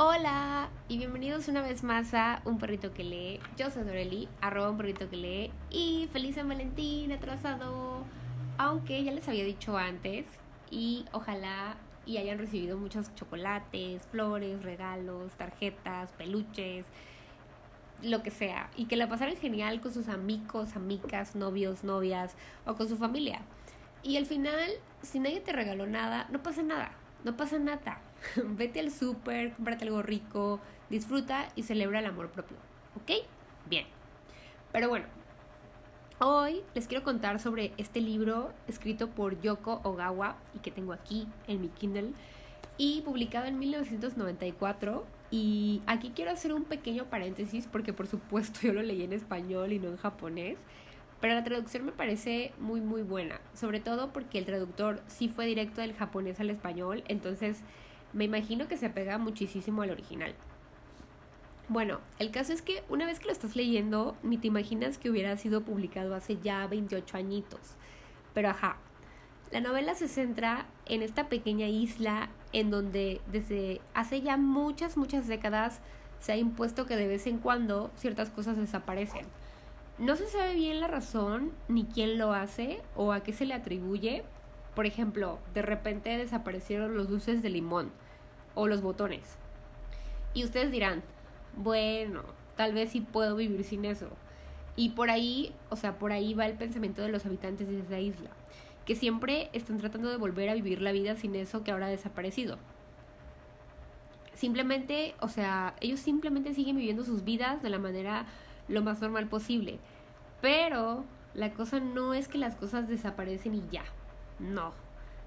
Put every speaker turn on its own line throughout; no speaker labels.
Hola y bienvenidos una vez más a Un Perrito que lee. Yo soy Doreli, arroba un perrito que lee y feliz San Valentín atrasado. Aunque ya les había dicho antes y ojalá y hayan recibido muchos chocolates, flores, regalos, tarjetas, peluches, lo que sea. Y que la pasaran genial con sus amigos, amigas, novios, novias o con su familia. Y al final, si nadie te regaló nada, no pasa nada, no pasa nada Vete al súper, cómprate algo rico, disfruta y celebra el amor propio. ¿Ok? Bien. Pero bueno, hoy les quiero contar sobre este libro escrito por Yoko Ogawa y que tengo aquí en mi Kindle y publicado en 1994. Y aquí quiero hacer un pequeño paréntesis porque por supuesto yo lo leí en español y no en japonés. Pero la traducción me parece muy muy buena, sobre todo porque el traductor sí fue directo del japonés al español, entonces me imagino que se apega muchísimo al original. Bueno, el caso es que una vez que lo estás leyendo, ni te imaginas que hubiera sido publicado hace ya 28 añitos. Pero ajá, la novela se centra en esta pequeña isla en donde desde hace ya muchas, muchas décadas se ha impuesto que de vez en cuando ciertas cosas desaparecen. No se sabe bien la razón ni quién lo hace o a qué se le atribuye, por ejemplo, de repente desaparecieron los dulces de limón o los botones. Y ustedes dirán, bueno, tal vez sí puedo vivir sin eso. Y por ahí, o sea, por ahí va el pensamiento de los habitantes de esa isla, que siempre están tratando de volver a vivir la vida sin eso que ahora ha desaparecido. Simplemente, o sea, ellos simplemente siguen viviendo sus vidas de la manera lo más normal posible. Pero la cosa no es que las cosas desaparecen y ya. No.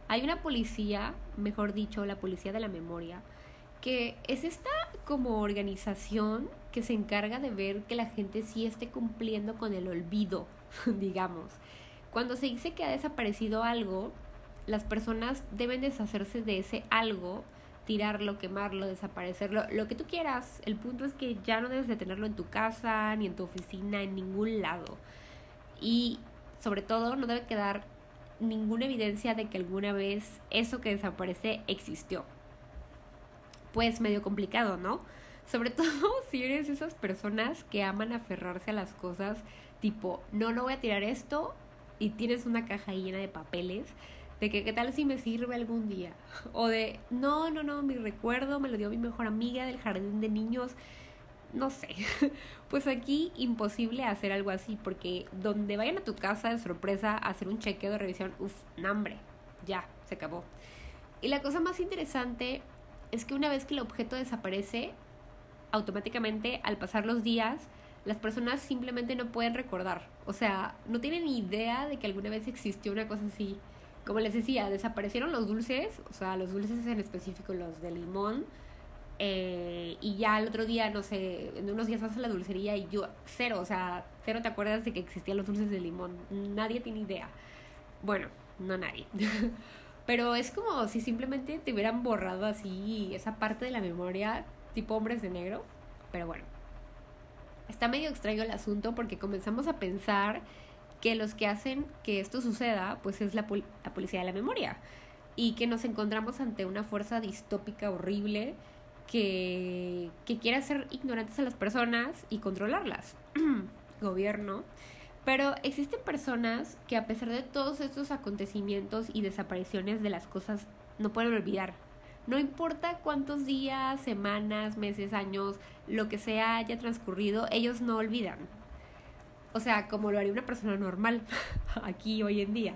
Hay una policía, mejor dicho, la policía de la memoria, que es esta como organización que se encarga de ver que la gente sí esté cumpliendo con el olvido, digamos. Cuando se dice que ha desaparecido algo, las personas deben deshacerse de ese algo, tirarlo, quemarlo, desaparecerlo, lo que tú quieras. El punto es que ya no debes de tenerlo en tu casa, ni en tu oficina, en ningún lado. Y sobre todo no debe quedar ninguna evidencia de que alguna vez eso que desaparece existió. Pues medio complicado, ¿no? Sobre todo si eres esas personas que aman aferrarse a las cosas, tipo, no, no voy a tirar esto y tienes una caja llena de papeles, de que qué tal si me sirve algún día. O de, no, no, no, mi recuerdo me lo dio mi mejor amiga del jardín de niños no sé, pues aquí imposible hacer algo así porque donde vayan a tu casa de sorpresa a hacer un chequeo de revisión, uff, hambre, ya, se acabó. Y la cosa más interesante es que una vez que el objeto desaparece, automáticamente al pasar los días, las personas simplemente no pueden recordar. O sea, no tienen idea de que alguna vez existió una cosa así. Como les decía, desaparecieron los dulces, o sea, los dulces en específico los de limón, eh, y ya el otro día, no sé, en unos días vas a la dulcería y yo, cero, o sea, cero te acuerdas de que existían los dulces de limón. Nadie tiene idea. Bueno, no nadie. Pero es como si simplemente te hubieran borrado así esa parte de la memoria, tipo hombres de negro. Pero bueno, está medio extraño el asunto porque comenzamos a pensar que los que hacen que esto suceda, pues es la, la policía de la memoria. Y que nos encontramos ante una fuerza distópica horrible que, que quiere hacer ignorantes a las personas y controlarlas. Gobierno. Pero existen personas que a pesar de todos estos acontecimientos y desapariciones de las cosas, no pueden olvidar. No importa cuántos días, semanas, meses, años, lo que sea haya transcurrido, ellos no olvidan. O sea, como lo haría una persona normal aquí hoy en día.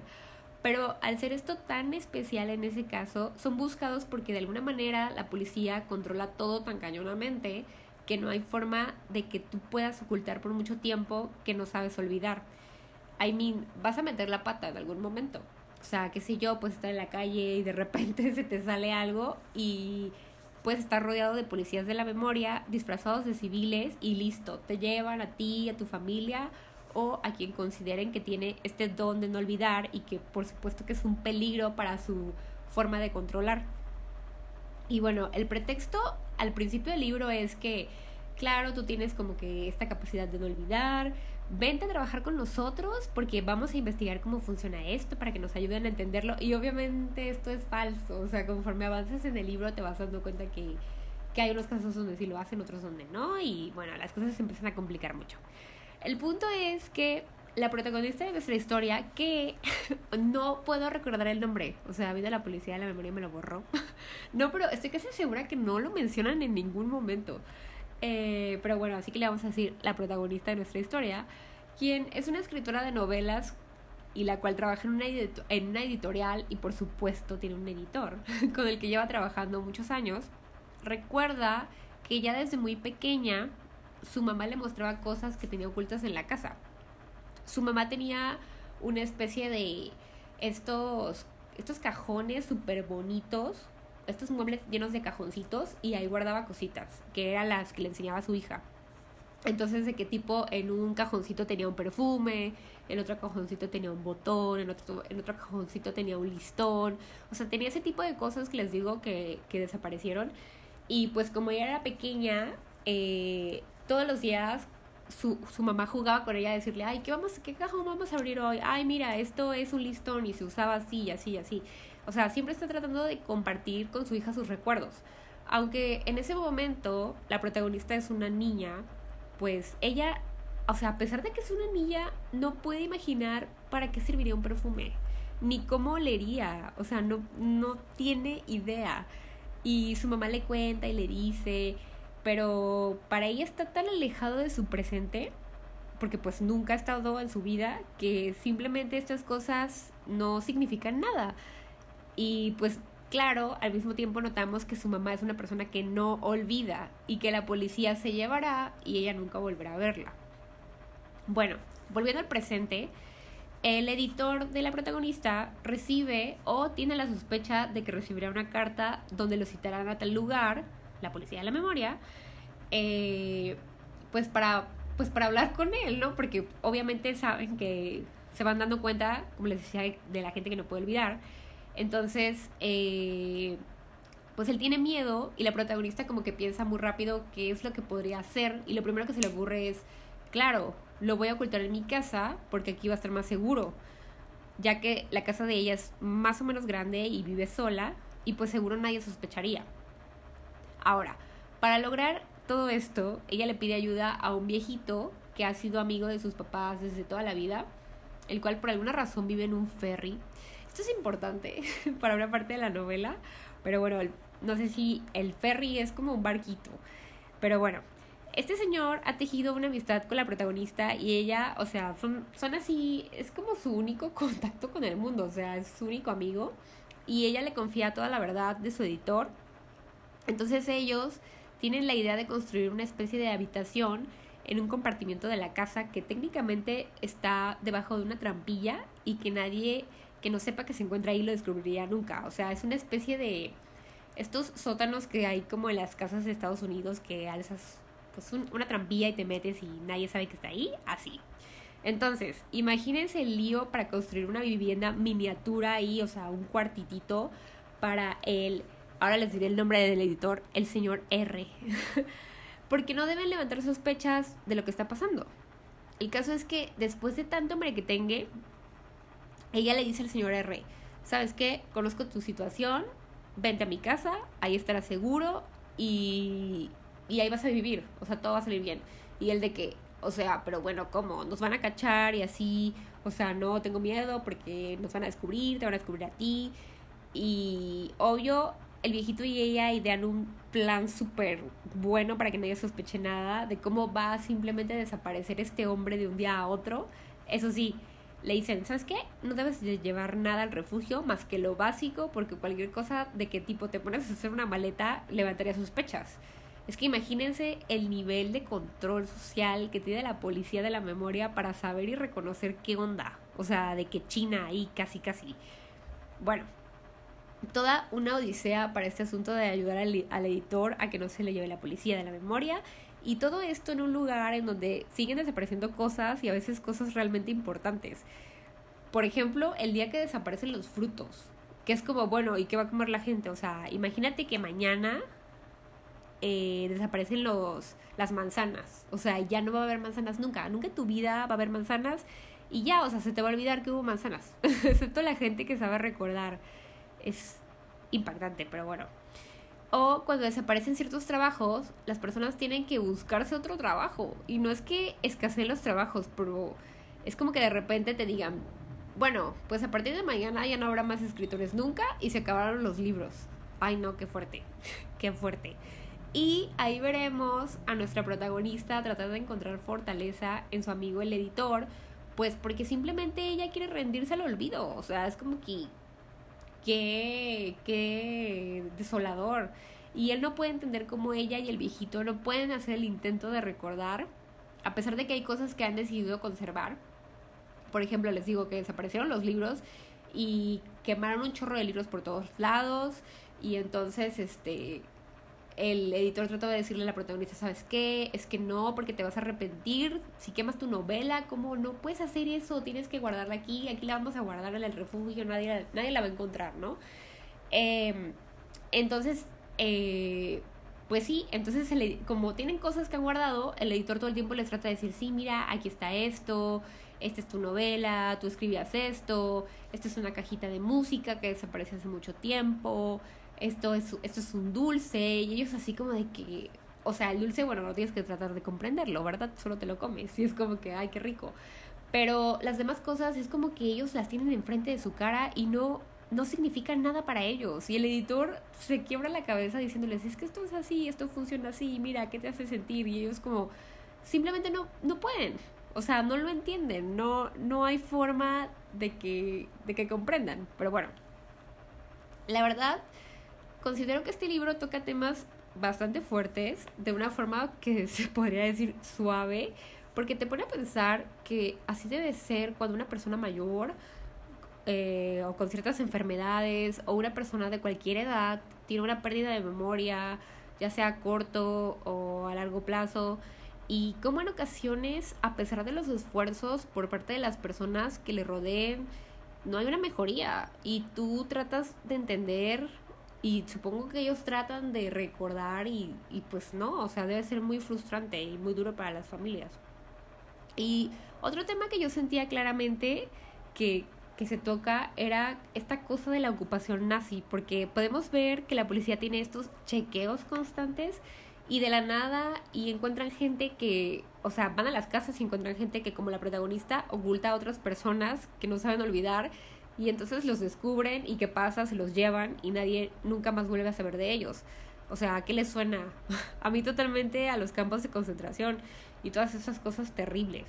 Pero al ser esto tan especial en ese caso, son buscados porque de alguna manera la policía controla todo tan cañonamente que no hay forma de que tú puedas ocultar por mucho tiempo que no sabes olvidar. I mean, vas a meter la pata en algún momento. O sea, qué sé yo, puedes estar en la calle y de repente se te sale algo y puedes estar rodeado de policías de la memoria, disfrazados de civiles y listo, te llevan a ti, a tu familia o a quien consideren que tiene este don de no olvidar y que por supuesto que es un peligro para su forma de controlar. Y bueno, el pretexto al principio del libro es que, claro, tú tienes como que esta capacidad de no olvidar, vente a trabajar con nosotros porque vamos a investigar cómo funciona esto para que nos ayuden a entenderlo. Y obviamente esto es falso, o sea, conforme avances en el libro te vas dando cuenta que que hay unos casos donde sí lo hacen, otros donde no, y bueno, las cosas se empiezan a complicar mucho. El punto es que la protagonista de nuestra historia, que no puedo recordar el nombre, o sea, vida la policía, la memoria me lo borró. no, pero estoy casi segura que no lo mencionan en ningún momento. Eh, pero bueno, así que le vamos a decir la protagonista de nuestra historia, quien es una escritora de novelas y la cual trabaja en una, en una editorial y por supuesto tiene un editor con el que lleva trabajando muchos años, recuerda que ya desde muy pequeña su mamá le mostraba cosas que tenía ocultas en la casa. Su mamá tenía una especie de estos, estos cajones súper bonitos, estos muebles llenos de cajoncitos y ahí guardaba cositas, que eran las que le enseñaba a su hija. Entonces, de qué tipo en un cajoncito tenía un perfume, en otro cajoncito tenía un botón, en otro, en otro cajoncito tenía un listón. O sea, tenía ese tipo de cosas que les digo que, que desaparecieron. Y pues como ella era pequeña, eh, todos los días su, su mamá jugaba con ella a decirle, ay, ¿qué, vamos, ¿qué cajón vamos a abrir hoy? Ay, mira, esto es un listón y se usaba así así así. O sea, siempre está tratando de compartir con su hija sus recuerdos. Aunque en ese momento la protagonista es una niña, pues ella, o sea, a pesar de que es una niña, no puede imaginar para qué serviría un perfume, ni cómo olería, o sea, no, no tiene idea. Y su mamá le cuenta y le dice, pero para ella está tan alejado de su presente, porque pues nunca ha estado en su vida, que simplemente estas cosas no significan nada. Y pues claro, al mismo tiempo notamos que su mamá es una persona que no olvida y que la policía se llevará y ella nunca volverá a verla. Bueno, volviendo al presente, el editor de la protagonista recibe o tiene la sospecha de que recibirá una carta donde lo citarán a tal lugar, la policía de la memoria, eh, pues para pues para hablar con él, ¿no? Porque obviamente saben que se van dando cuenta, como les decía, de la gente que no puede olvidar entonces, eh, pues él tiene miedo y la protagonista como que piensa muy rápido qué es lo que podría hacer y lo primero que se le ocurre es, claro, lo voy a ocultar en mi casa porque aquí va a estar más seguro, ya que la casa de ella es más o menos grande y vive sola y pues seguro nadie sospecharía. Ahora, para lograr todo esto, ella le pide ayuda a un viejito que ha sido amigo de sus papás desde toda la vida, el cual por alguna razón vive en un ferry esto es importante para una parte de la novela, pero bueno, no sé si el ferry es como un barquito, pero bueno, este señor ha tejido una amistad con la protagonista y ella, o sea, son, así, es como su único contacto con el mundo, o sea, es su único amigo y ella le confía toda la verdad de su editor. Entonces ellos tienen la idea de construir una especie de habitación en un compartimiento de la casa que técnicamente está debajo de una trampilla y que nadie que no sepa que se encuentra ahí lo descubriría nunca. O sea, es una especie de estos sótanos que hay como en las casas de Estados Unidos que alzas pues una trampilla y te metes y nadie sabe que está ahí, así. Entonces, imagínense el lío para construir una vivienda miniatura ahí, o sea, un cuartitito para el, ahora les diré el nombre del editor, el señor R. Porque no deben levantar sospechas de lo que está pasando. El caso es que después de tanto hombre que tenga, ella le dice al señor R, ¿sabes qué? Conozco tu situación, vente a mi casa, ahí estarás seguro y, y ahí vas a vivir, o sea, todo va a salir bien. Y él de que, o sea, pero bueno, ¿cómo? Nos van a cachar y así, o sea, no tengo miedo porque nos van a descubrir, te van a descubrir a ti. Y obvio, el viejito y ella idean un plan súper bueno para que nadie sospeche nada de cómo va a simplemente desaparecer este hombre de un día a otro. Eso sí, le dicen, ¿sabes qué? No debes llevar nada al refugio más que lo básico porque cualquier cosa de qué tipo te pones a hacer una maleta levantaría sospechas. Es que imagínense el nivel de control social que tiene la policía de la memoria para saber y reconocer qué onda. O sea, de que China ahí casi casi. Bueno, toda una odisea para este asunto de ayudar al, editor a que no se le lleve la policía de la memoria y todo esto en un lugar en donde siguen desapareciendo cosas y a veces cosas realmente importantes. Por ejemplo, el día que desaparecen los frutos, que es como, bueno, ¿y qué va a comer la gente? O sea, imagínate que mañana eh, desaparecen los, las manzanas. O sea, ya no va a haber manzanas nunca. Nunca en tu vida va a haber manzanas y ya, o sea, se te va a olvidar que hubo manzanas. Excepto la gente que sabe recordar. Es impactante, pero bueno. O cuando desaparecen ciertos trabajos, las personas tienen que buscarse otro trabajo. Y no es que escaseen los trabajos, pero es como que de repente te digan, bueno, pues a partir de mañana ya no habrá más escritores nunca y se acabaron los libros. Ay, no, qué fuerte, qué fuerte. Y ahí veremos a nuestra protagonista tratar de encontrar fortaleza en su amigo el editor, pues porque simplemente ella quiere rendirse al olvido. O sea, es como que, qué, qué desolador. Y él no puede entender cómo ella y el viejito no pueden hacer el intento de recordar, a pesar de que hay cosas que han decidido conservar por ejemplo, les digo que desaparecieron los libros y quemaron un chorro de libros por todos lados y entonces este el editor trató de decirle a la protagonista, ¿sabes qué? Es que no, porque te vas a arrepentir. Si quemas tu novela, ¿cómo no puedes hacer eso? Tienes que guardarla aquí, aquí la vamos a guardar en el refugio, nadie, nadie la va a encontrar, ¿no? Em, entonces, eh, pues sí, entonces como tienen cosas que han guardado, el editor todo el tiempo les trata de decir, sí, mira, aquí está esto, esta es tu novela, tú escribías esto, esta es una cajita de música que desapareció hace mucho tiempo, esto es, esto es un dulce, y ellos así como de que, o sea, el dulce, bueno, no tienes que tratar de comprenderlo, ¿verdad? Solo te lo comes y es como que, ay, qué rico. Pero las demás cosas es como que ellos las tienen enfrente de su cara y no, no significan nada para ellos. Y el editor se quiebra la cabeza diciéndoles, es que esto es así, esto funciona así, mira, ¿qué te hace sentir? Y ellos como, simplemente no, no pueden. O sea, no lo entienden, no, no hay forma de que, de que comprendan. Pero bueno, la verdad, considero que este libro toca temas bastante fuertes, de una forma que se podría decir suave, porque te pone a pensar que así debe ser cuando una persona mayor eh, o con ciertas enfermedades o una persona de cualquier edad tiene una pérdida de memoria, ya sea a corto o a largo plazo, y cómo en ocasiones, a pesar de los esfuerzos por parte de las personas que le rodeen, no hay una mejoría y tú tratas de entender y supongo que ellos tratan de recordar y, y pues no, o sea, debe ser muy frustrante y muy duro para las familias. Y otro tema que yo sentía claramente que, que se toca era esta cosa de la ocupación nazi, porque podemos ver que la policía tiene estos chequeos constantes y de la nada y encuentran gente que, o sea, van a las casas y encuentran gente que como la protagonista oculta a otras personas que no saben olvidar y entonces los descubren y qué pasa, se los llevan y nadie nunca más vuelve a saber de ellos. O sea, ¿qué les suena? a mí totalmente a los campos de concentración y todas esas cosas terribles.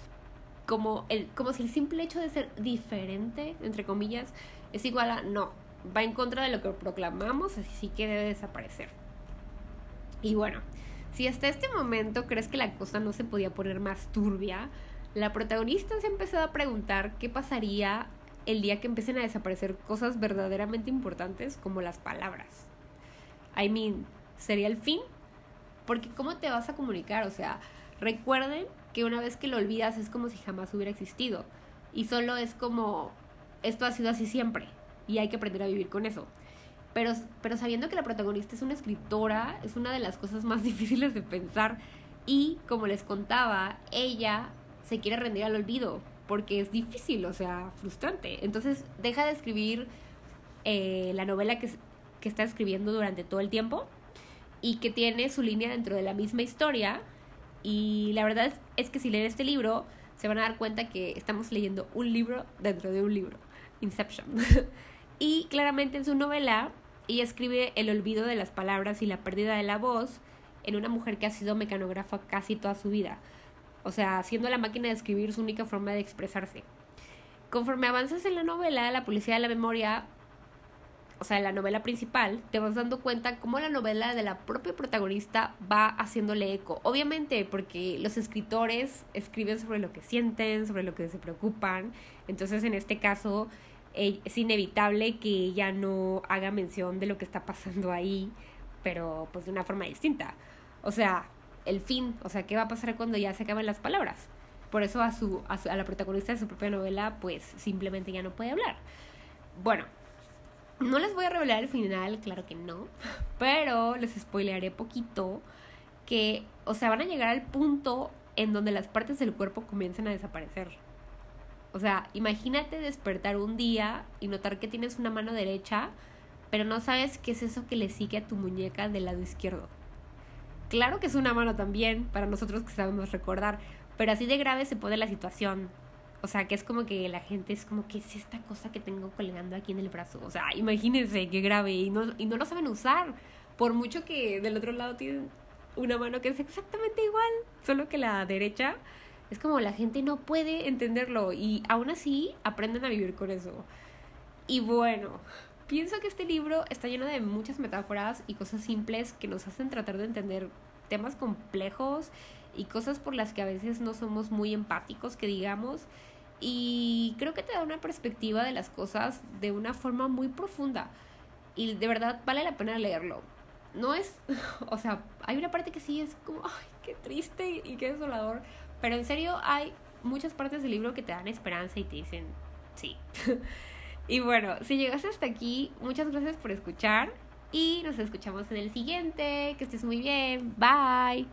Como, el, como si el simple hecho de ser diferente, entre comillas, es igual a no, va en contra de lo que proclamamos, así que debe desaparecer. Y bueno, si hasta este momento crees que la cosa no se podía poner más turbia, la protagonista se ha empezado a preguntar qué pasaría el día que empiecen a desaparecer cosas verdaderamente importantes como las palabras. I mean, ¿sería el fin? Porque ¿cómo te vas a comunicar? O sea, recuerden que una vez que lo olvidas es como si jamás hubiera existido. Y solo es como, esto ha sido así siempre. Y hay que aprender a vivir con eso. Pero, pero sabiendo que la protagonista es una escritora, es una de las cosas más difíciles de pensar. Y como les contaba, ella se quiere rendir al olvido, porque es difícil, o sea, frustrante. Entonces deja de escribir eh, la novela que, que está escribiendo durante todo el tiempo y que tiene su línea dentro de la misma historia. Y la verdad es, es, que si leen este libro, se van a dar cuenta que estamos leyendo un libro dentro de un libro. Inception. y claramente en su novela y escribe el olvido de las palabras y la pérdida de la voz en una mujer que ha sido mecanógrafa casi toda su vida. O sea, siendo la máquina de escribir su única forma de expresarse. Conforme avanzas en la novela, la policía de la memoria, o sea, la novela principal, te vas dando cuenta cómo la novela de la propia protagonista va haciéndole eco. Obviamente, porque los escritores escriben sobre lo que sienten, sobre lo que se preocupan. Entonces, en este caso, es inevitable que ella no haga mención de lo que está pasando ahí, pero pues de una forma distinta. O sea, el fin, o sea, ¿qué va a pasar cuando ya se acaben las palabras? Por eso a, su, a, la protagonista de su propia novela, pues simplemente ya no puede hablar. Bueno, no les voy a revelar el final, claro que no, pero les spoilearé poquito que, o sea, van a llegar al punto en donde las partes del cuerpo comienzan a desaparecer. O sea, imagínate despertar un día y notar que tienes una mano derecha pero no sabes qué es eso que le sigue a tu muñeca del lado izquierdo. Claro que es una mano también, para nosotros que sabemos recordar, pero así de grave se pone la situación. O sea, que es como que la gente es como, ¿qué es esta cosa que tengo colgando aquí en el brazo? O sea, imagínense qué grave y no, y no lo saben usar. Por mucho que del otro lado tienen una mano que es exactamente igual, solo que la derecha es como la gente no puede entenderlo y aún así aprenden a vivir con eso. Y bueno, pienso que este libro está lleno de muchas metáforas y cosas simples que nos hacen tratar de entender temas complejos y cosas por las que a veces no somos muy empáticos, que digamos. Y creo que te da una perspectiva de las cosas de una forma muy profunda. Y de verdad vale la pena leerlo. No es, o sea, hay una parte que sí es como, ay, qué triste y qué desolador. Pero en serio hay muchas partes del libro que te dan esperanza y te dicen, sí. y bueno, si llegaste hasta aquí, muchas gracias por escuchar y nos escuchamos en el siguiente. Que estés muy bien. Bye.